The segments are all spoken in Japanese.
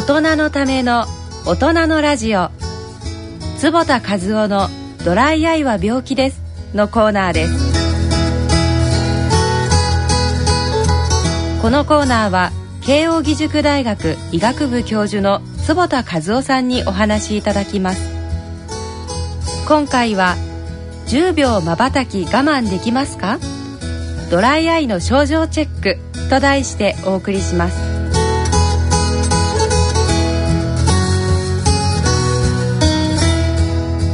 大人のための大人のラジオ。坪田和夫のドライアイは病気です。のコーナーです。このコーナーは慶應義塾大学医学部教授の坪田和夫さんにお話しいただきます。今回は10秒まばたき我慢できますか？ドライアイの症状チェックと題してお送りします。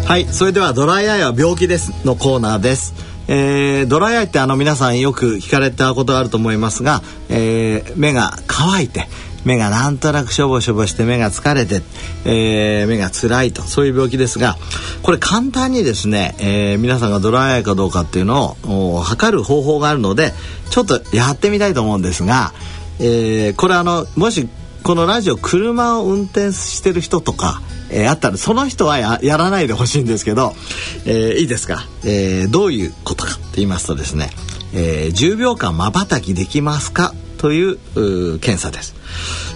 はいそれではドライアイは病気ですのコーナーです。えー、ドライアイってあの皆さんよく聞かれたことがあると思いますが、えー、目が乾いて目がなんとなくしょぼしょぼして目が疲れて、えー、目が辛いとそういう病気ですがこれ簡単にですね、えー、皆さんがドライアイかどうかっていうのを測る方法があるのでちょっとやってみたいと思うんですが、えー、これあのもしこのラジオ車を運転してる人とかえー、あったらその人はやらないでほしいんですけど、えー、いいですか、えー、どういうことかって言いますとですね、えー、10秒間まばたきできますかという検査です、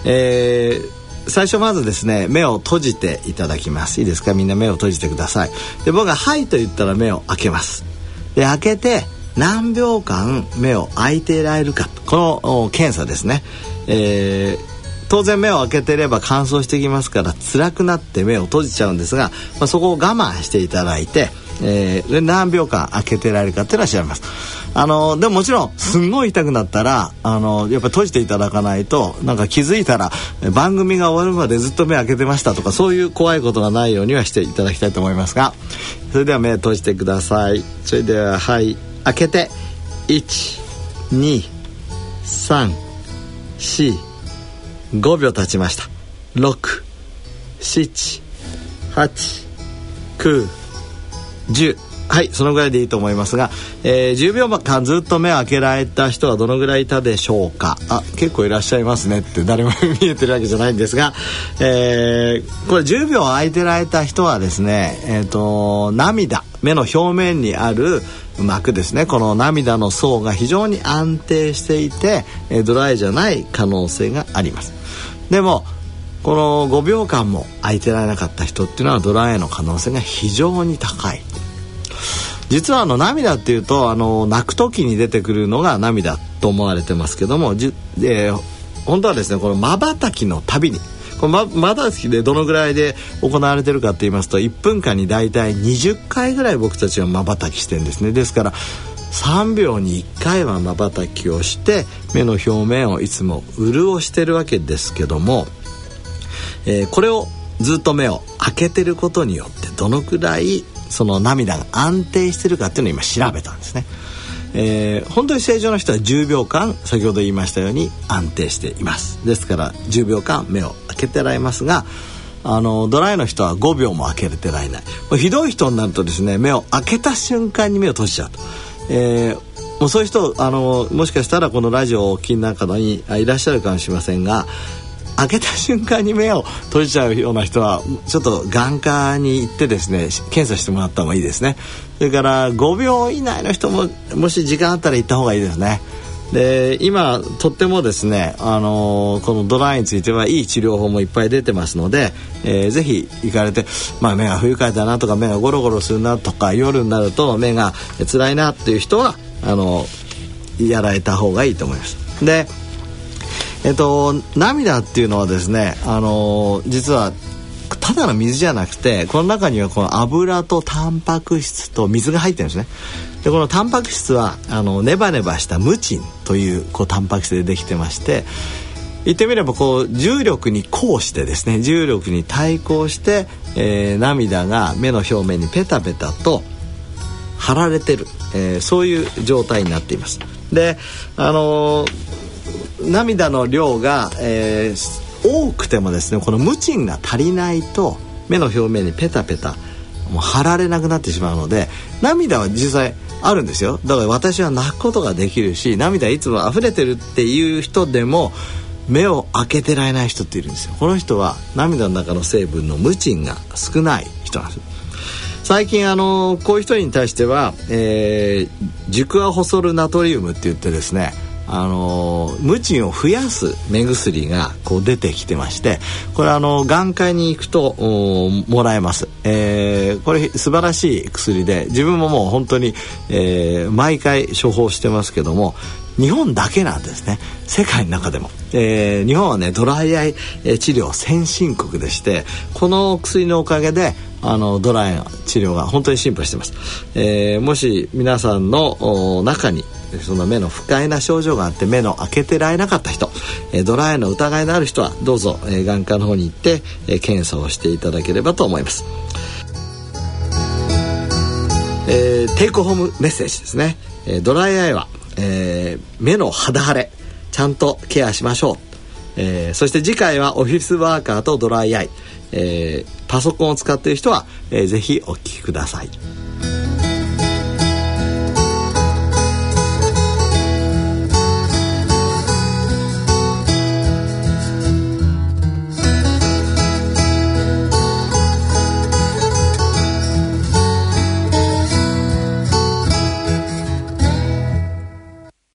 えー、最初まずですね目を閉じていただきます。いいですか？みんな目を閉じてください。で僕が「はい」と言ったら目を開けます。で開けて何秒間目を開いていられるか。この検査ですね、えー、当然目を開けてれば乾燥してきますから辛くなって目を閉じちゃうんですが、まあ、そこを我慢していただいて、えー、で何秒間開けてられるかっていうのは調べます。あのでももちろんすんごい痛くなったらあのやっぱ閉じていただかないとなんか気づいたら番組が終わるまでずっと目開けてましたとかそういう怖いことがないようにはしていただきたいと思いますがそれでは目閉じてください。それでははい。開けて1 2 3 4 5秒経ちました。678910はいそのぐらいでいいと思いますが、えー、10秒間ずっと目を開けられた人はどのぐらいいたでしょうか？あ結構いらっしゃいますねって誰も見えてるわけじゃないんですが、えー、これ10秒空いてられた人はですね、えーと涙目の表面にある膜ですね。この涙の層が非常に安定していてドライじゃない可能性があります。でもこの5秒間も空いてられなかった人っていうのはドライの可能性が非常に高い。実はあの涙っていうとあの泣く時に出てくるのが涙と思われてますけどもじ、えー、本当はですねこのまばたきのたびにこのまばたきでどのぐらいで行われてるかって言いますと1分間に大体20回ぐらい僕たちはまばたきしてるんですね。ですから3秒に1回はまばたきをして目の表面をいつも潤してるわけですけども、えー、これをずっと目を開けてることによってどのくらいその涙が安定してるかっていうのを今調べたんですね。えー、本当に正常な人は10秒間先ほど言いましたように安定しています。ですから10秒間目を開けてられますがあのドライの人は5秒も開けれてられない。ひどい人になるとですね目を開けた瞬間に目を閉じちゃうと。えー、もうそういう人あのもしかしたらこのラジオをお聞きの中にいらっしゃるかもしれませんが開けた瞬間に目を閉じちゃうような人はちょっと眼科に行ってですね検査してもらった方がいいですねそれから5秒以内の人ももし時間あったら行った方がいいですねで今とってもですね、あのー、このドライについてはいい治療法もいっぱい出てますので、えー、ぜひ行かれて、まあ、目が不愉快だなとか目がゴロゴロするなとか夜になると目が辛いなっていう人はあのー、やられた方がいいと思います。でえっと、涙っていうのはですね、あの実はただの水じゃなくてこの中にはこの油とタンパク質と水が入ってるんですねでこのタンパク質はあのネバネバしたムチンというこうタンパク質でできてまして言ってみればこう重力に抗してですね重力に対抗して、えー、涙が目の表面にペタペタと貼られてる、えー、そういう状態になっています。であのー、涙の量が、えー、多くてもですねこのムチンが足りないと目の表面にペタペタもう貼られなくなってしまうので涙は実際あるんですよ。だから私は泣くことができるし涙いつも溢れてるっていう人でも目を開けてられない人っているんですよ。この人は涙の中の成分のムチンが少ない人なんです。最近あのこういう人に対しては、えー、熟アホソルナトリウムって言ってですねあの無賃を増やす目薬がこう出てきてましてこれあの眼科に行くともらえます、えー、これ素晴らしい薬で自分ももう本当に、えー、毎回処方してますけども日本だけなんですね。世界の中でも、えー、日本はねドライアイ治療先進国でしてこの薬のおかげであのドライアイ治療が本当に進歩してます、えー、もし皆さんの中にその目の不快な症状があって目の開けてられなかった人、えドライアイの疑いのある人はどうぞ、え眼科の方に行って、え検査をしていただければと思います。えー、テイクホームメッセージですね、えー、ドライアイは、えー、目の肌腫れちゃんとケアしましょう、えー、そして次回はオフィスワーカーとドライアイ、えー、パソコンを使っている人は、えー、ぜひお聞きください。